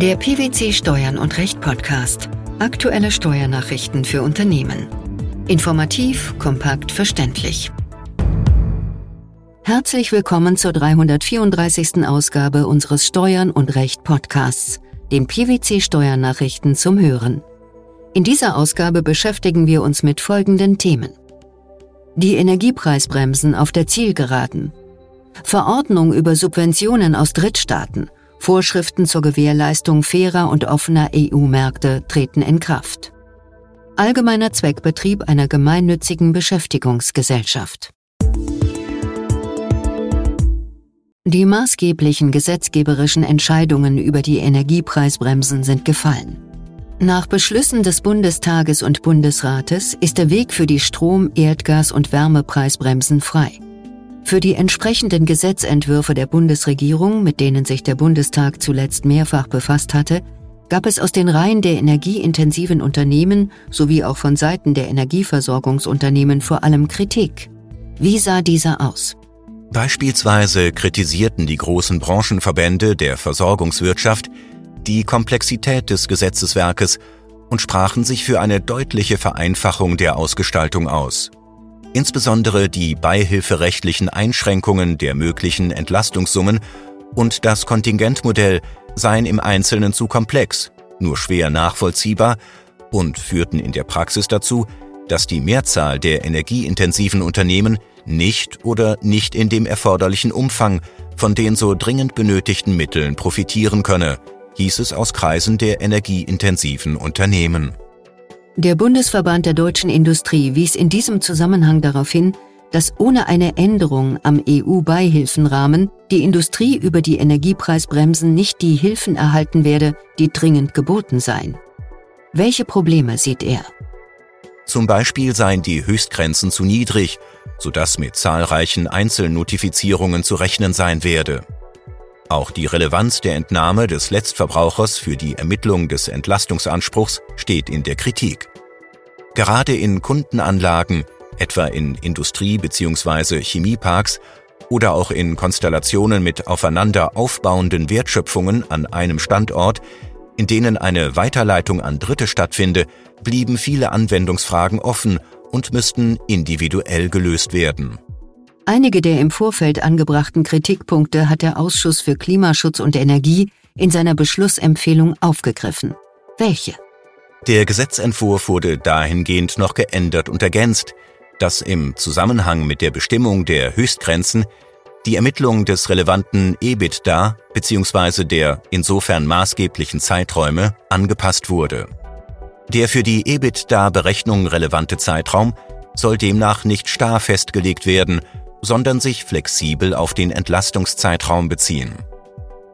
Der PwC Steuern und Recht Podcast. Aktuelle Steuernachrichten für Unternehmen. Informativ, kompakt, verständlich. Herzlich willkommen zur 334. Ausgabe unseres Steuern und Recht Podcasts, dem PwC Steuernachrichten zum Hören. In dieser Ausgabe beschäftigen wir uns mit folgenden Themen. Die Energiepreisbremsen auf der Zielgeraden. Verordnung über Subventionen aus Drittstaaten. Vorschriften zur Gewährleistung fairer und offener EU-Märkte treten in Kraft. Allgemeiner Zweckbetrieb einer gemeinnützigen Beschäftigungsgesellschaft. Die maßgeblichen gesetzgeberischen Entscheidungen über die Energiepreisbremsen sind gefallen. Nach Beschlüssen des Bundestages und Bundesrates ist der Weg für die Strom-, Erdgas- und Wärmepreisbremsen frei. Für die entsprechenden Gesetzentwürfe der Bundesregierung, mit denen sich der Bundestag zuletzt mehrfach befasst hatte, gab es aus den Reihen der energieintensiven Unternehmen sowie auch von Seiten der Energieversorgungsunternehmen vor allem Kritik. Wie sah dieser aus? Beispielsweise kritisierten die großen Branchenverbände der Versorgungswirtschaft die Komplexität des Gesetzeswerkes und sprachen sich für eine deutliche Vereinfachung der Ausgestaltung aus. Insbesondere die beihilferechtlichen Einschränkungen der möglichen Entlastungssummen und das Kontingentmodell seien im Einzelnen zu komplex, nur schwer nachvollziehbar und führten in der Praxis dazu, dass die Mehrzahl der energieintensiven Unternehmen nicht oder nicht in dem erforderlichen Umfang von den so dringend benötigten Mitteln profitieren könne, hieß es aus Kreisen der energieintensiven Unternehmen. Der Bundesverband der deutschen Industrie wies in diesem Zusammenhang darauf hin, dass ohne eine Änderung am EU-Beihilfenrahmen die Industrie über die Energiepreisbremsen nicht die Hilfen erhalten werde, die dringend geboten seien. Welche Probleme sieht er? Zum Beispiel seien die Höchstgrenzen zu niedrig, sodass mit zahlreichen Einzelnotifizierungen zu rechnen sein werde. Auch die Relevanz der Entnahme des Letztverbrauchers für die Ermittlung des Entlastungsanspruchs steht in der Kritik. Gerade in Kundenanlagen, etwa in Industrie- bzw. Chemieparks oder auch in Konstellationen mit aufeinander aufbauenden Wertschöpfungen an einem Standort, in denen eine Weiterleitung an Dritte stattfinde, blieben viele Anwendungsfragen offen und müssten individuell gelöst werden. Einige der im Vorfeld angebrachten Kritikpunkte hat der Ausschuss für Klimaschutz und Energie in seiner Beschlussempfehlung aufgegriffen. Welche? Der Gesetzentwurf wurde dahingehend noch geändert und ergänzt, dass im Zusammenhang mit der Bestimmung der Höchstgrenzen die Ermittlung des relevanten EBITDA bzw. der insofern maßgeblichen Zeiträume angepasst wurde. Der für die EBITDA-Berechnung relevante Zeitraum soll demnach nicht starr festgelegt werden, sondern sich flexibel auf den Entlastungszeitraum beziehen.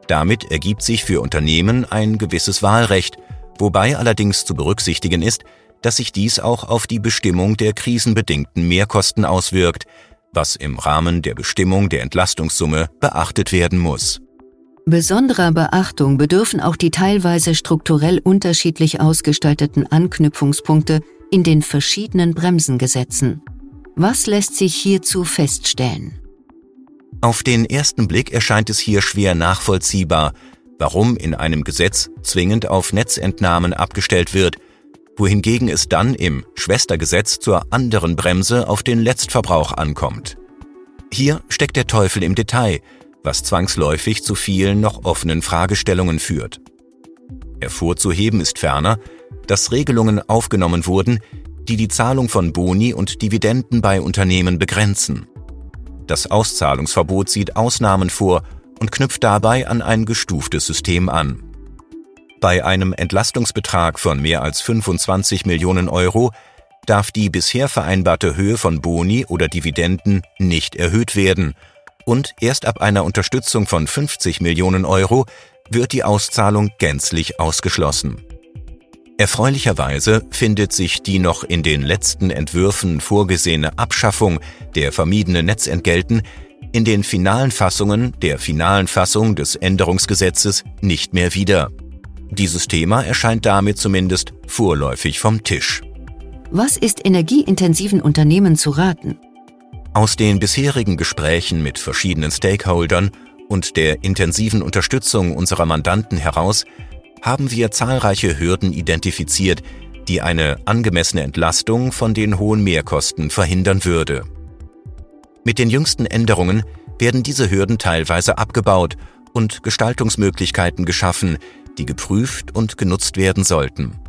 Damit ergibt sich für Unternehmen ein gewisses Wahlrecht, wobei allerdings zu berücksichtigen ist, dass sich dies auch auf die Bestimmung der krisenbedingten Mehrkosten auswirkt, was im Rahmen der Bestimmung der Entlastungssumme beachtet werden muss. Besonderer Beachtung bedürfen auch die teilweise strukturell unterschiedlich ausgestalteten Anknüpfungspunkte in den verschiedenen Bremsengesetzen. Was lässt sich hierzu feststellen? Auf den ersten Blick erscheint es hier schwer nachvollziehbar, warum in einem Gesetz zwingend auf Netzentnahmen abgestellt wird, wohingegen es dann im Schwestergesetz zur anderen Bremse auf den Letztverbrauch ankommt. Hier steckt der Teufel im Detail, was zwangsläufig zu vielen noch offenen Fragestellungen führt. Hervorzuheben ist ferner, dass Regelungen aufgenommen wurden, die die Zahlung von Boni und Dividenden bei Unternehmen begrenzen. Das Auszahlungsverbot sieht Ausnahmen vor und knüpft dabei an ein gestuftes System an. Bei einem Entlastungsbetrag von mehr als 25 Millionen Euro darf die bisher vereinbarte Höhe von Boni oder Dividenden nicht erhöht werden und erst ab einer Unterstützung von 50 Millionen Euro wird die Auszahlung gänzlich ausgeschlossen. Erfreulicherweise findet sich die noch in den letzten Entwürfen vorgesehene Abschaffung der vermiedenen Netzentgelten in den finalen Fassungen der finalen Fassung des Änderungsgesetzes nicht mehr wieder. Dieses Thema erscheint damit zumindest vorläufig vom Tisch. Was ist energieintensiven Unternehmen zu raten? Aus den bisherigen Gesprächen mit verschiedenen Stakeholdern und der intensiven Unterstützung unserer Mandanten heraus haben wir zahlreiche Hürden identifiziert, die eine angemessene Entlastung von den hohen Mehrkosten verhindern würde. Mit den jüngsten Änderungen werden diese Hürden teilweise abgebaut und Gestaltungsmöglichkeiten geschaffen, die geprüft und genutzt werden sollten.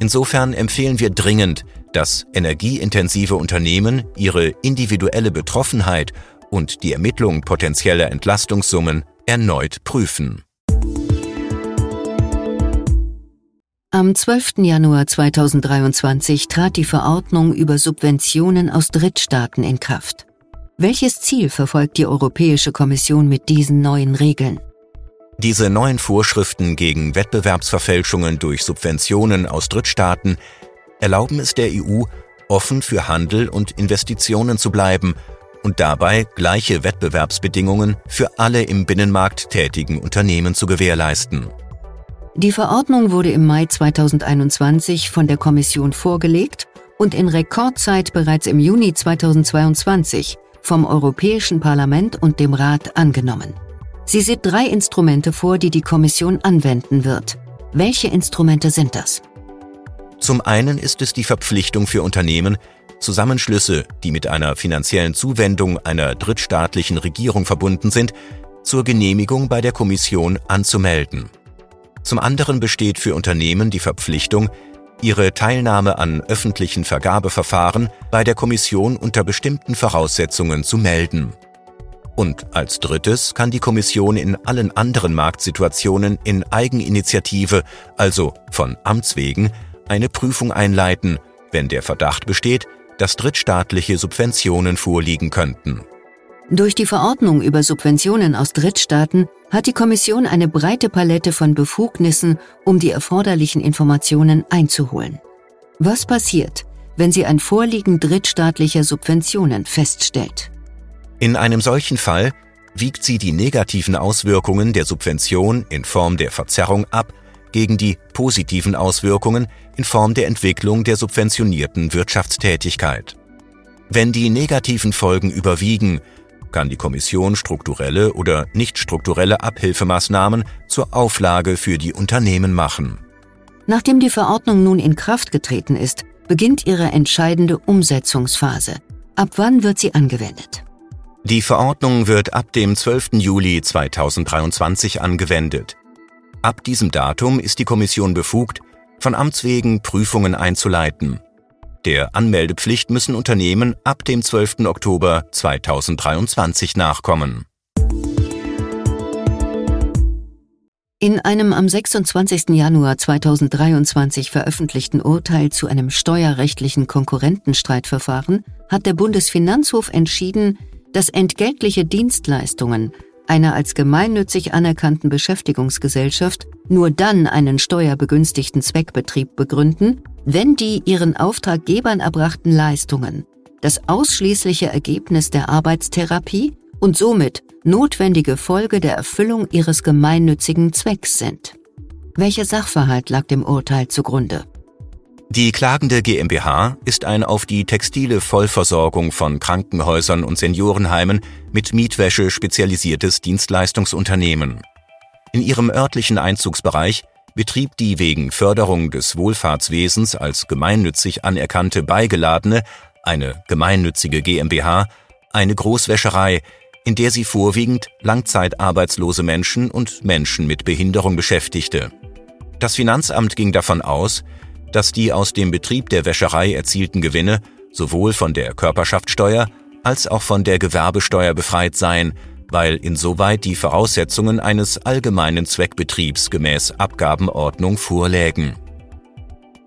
Insofern empfehlen wir dringend, dass energieintensive Unternehmen ihre individuelle Betroffenheit und die Ermittlung potenzieller Entlastungssummen erneut prüfen. Am 12. Januar 2023 trat die Verordnung über Subventionen aus Drittstaaten in Kraft. Welches Ziel verfolgt die Europäische Kommission mit diesen neuen Regeln? Diese neuen Vorschriften gegen Wettbewerbsverfälschungen durch Subventionen aus Drittstaaten erlauben es der EU, offen für Handel und Investitionen zu bleiben und dabei gleiche Wettbewerbsbedingungen für alle im Binnenmarkt tätigen Unternehmen zu gewährleisten. Die Verordnung wurde im Mai 2021 von der Kommission vorgelegt und in Rekordzeit bereits im Juni 2022 vom Europäischen Parlament und dem Rat angenommen. Sie sieht drei Instrumente vor, die die Kommission anwenden wird. Welche Instrumente sind das? Zum einen ist es die Verpflichtung für Unternehmen, Zusammenschlüsse, die mit einer finanziellen Zuwendung einer drittstaatlichen Regierung verbunden sind, zur Genehmigung bei der Kommission anzumelden. Zum anderen besteht für Unternehmen die Verpflichtung, ihre Teilnahme an öffentlichen Vergabeverfahren bei der Kommission unter bestimmten Voraussetzungen zu melden. Und als drittes kann die Kommission in allen anderen Marktsituationen in Eigeninitiative, also von Amts wegen, eine Prüfung einleiten, wenn der Verdacht besteht, dass drittstaatliche Subventionen vorliegen könnten. Durch die Verordnung über Subventionen aus Drittstaaten hat die Kommission eine breite Palette von Befugnissen, um die erforderlichen Informationen einzuholen. Was passiert, wenn sie ein Vorliegen drittstaatlicher Subventionen feststellt? In einem solchen Fall wiegt sie die negativen Auswirkungen der Subvention in Form der Verzerrung ab gegen die positiven Auswirkungen in Form der Entwicklung der subventionierten Wirtschaftstätigkeit. Wenn die negativen Folgen überwiegen, kann die Kommission strukturelle oder nicht strukturelle Abhilfemaßnahmen zur Auflage für die Unternehmen machen. Nachdem die Verordnung nun in Kraft getreten ist, beginnt ihre entscheidende Umsetzungsphase. Ab wann wird sie angewendet? Die Verordnung wird ab dem 12. Juli 2023 angewendet. Ab diesem Datum ist die Kommission befugt, von Amts wegen Prüfungen einzuleiten. Der Anmeldepflicht müssen Unternehmen ab dem 12. Oktober 2023 nachkommen. In einem am 26. Januar 2023 veröffentlichten Urteil zu einem steuerrechtlichen Konkurrentenstreitverfahren hat der Bundesfinanzhof entschieden, dass entgeltliche Dienstleistungen einer als gemeinnützig anerkannten Beschäftigungsgesellschaft nur dann einen steuerbegünstigten Zweckbetrieb begründen, wenn die ihren Auftraggebern erbrachten Leistungen das ausschließliche Ergebnis der Arbeitstherapie und somit notwendige Folge der Erfüllung ihres gemeinnützigen Zwecks sind. Welcher Sachverhalt lag dem Urteil zugrunde? Die klagende GmbH ist ein auf die textile Vollversorgung von Krankenhäusern und Seniorenheimen mit Mietwäsche spezialisiertes Dienstleistungsunternehmen. In ihrem örtlichen Einzugsbereich betrieb die wegen Förderung des Wohlfahrtswesens als gemeinnützig anerkannte Beigeladene, eine gemeinnützige GmbH, eine Großwäscherei, in der sie vorwiegend langzeitarbeitslose Menschen und Menschen mit Behinderung beschäftigte. Das Finanzamt ging davon aus, dass die aus dem Betrieb der Wäscherei erzielten Gewinne sowohl von der Körperschaftssteuer als auch von der Gewerbesteuer befreit seien, weil insoweit die Voraussetzungen eines allgemeinen Zweckbetriebs gemäß Abgabenordnung vorlägen.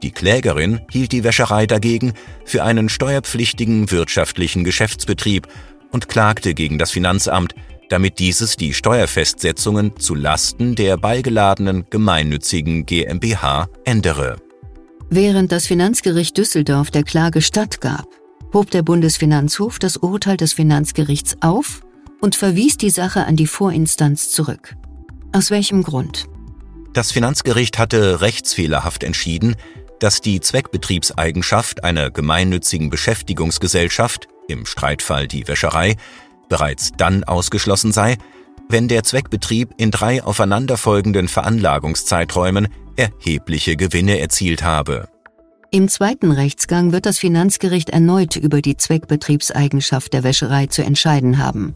Die Klägerin hielt die Wäscherei dagegen für einen steuerpflichtigen wirtschaftlichen Geschäftsbetrieb und klagte gegen das Finanzamt, damit dieses die Steuerfestsetzungen zu Lasten der beigeladenen gemeinnützigen GmbH ändere. Während das Finanzgericht Düsseldorf der Klage stattgab, hob der Bundesfinanzhof das Urteil des Finanzgerichts auf und verwies die Sache an die Vorinstanz zurück. Aus welchem Grund? Das Finanzgericht hatte rechtsfehlerhaft entschieden, dass die Zweckbetriebseigenschaft einer gemeinnützigen Beschäftigungsgesellschaft, im Streitfall die Wäscherei, bereits dann ausgeschlossen sei, wenn der Zweckbetrieb in drei aufeinanderfolgenden Veranlagungszeiträumen erhebliche Gewinne erzielt habe. Im zweiten Rechtsgang wird das Finanzgericht erneut über die Zweckbetriebseigenschaft der Wäscherei zu entscheiden haben.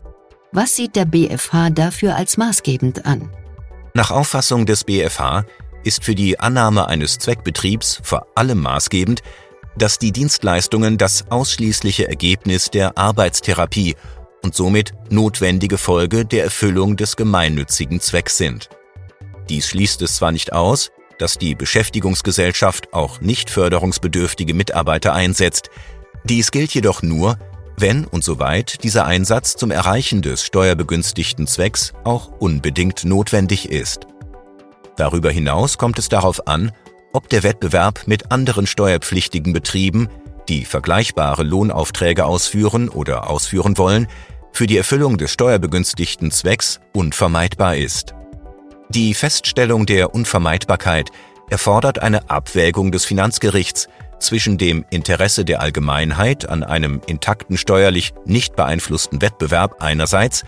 Was sieht der BfH dafür als maßgebend an? Nach Auffassung des BfH ist für die Annahme eines Zweckbetriebs vor allem maßgebend, dass die Dienstleistungen das ausschließliche Ergebnis der Arbeitstherapie und somit notwendige Folge der Erfüllung des gemeinnützigen Zwecks sind. Dies schließt es zwar nicht aus, dass die Beschäftigungsgesellschaft auch nicht förderungsbedürftige Mitarbeiter einsetzt, dies gilt jedoch nur, wenn und soweit dieser Einsatz zum Erreichen des steuerbegünstigten Zwecks auch unbedingt notwendig ist. Darüber hinaus kommt es darauf an, ob der Wettbewerb mit anderen steuerpflichtigen Betrieben, die vergleichbare Lohnaufträge ausführen oder ausführen wollen, für die Erfüllung des steuerbegünstigten Zwecks unvermeidbar ist. Die Feststellung der Unvermeidbarkeit erfordert eine Abwägung des Finanzgerichts zwischen dem Interesse der Allgemeinheit an einem intakten steuerlich nicht beeinflussten Wettbewerb einerseits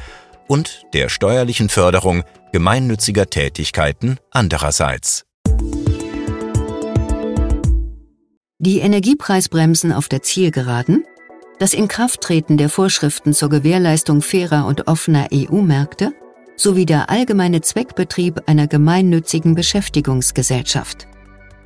und der steuerlichen Förderung gemeinnütziger Tätigkeiten andererseits. Die Energiepreisbremsen auf der Zielgeraden, das Inkrafttreten der Vorschriften zur Gewährleistung fairer und offener EU-Märkte sowie der allgemeine Zweckbetrieb einer gemeinnützigen Beschäftigungsgesellschaft.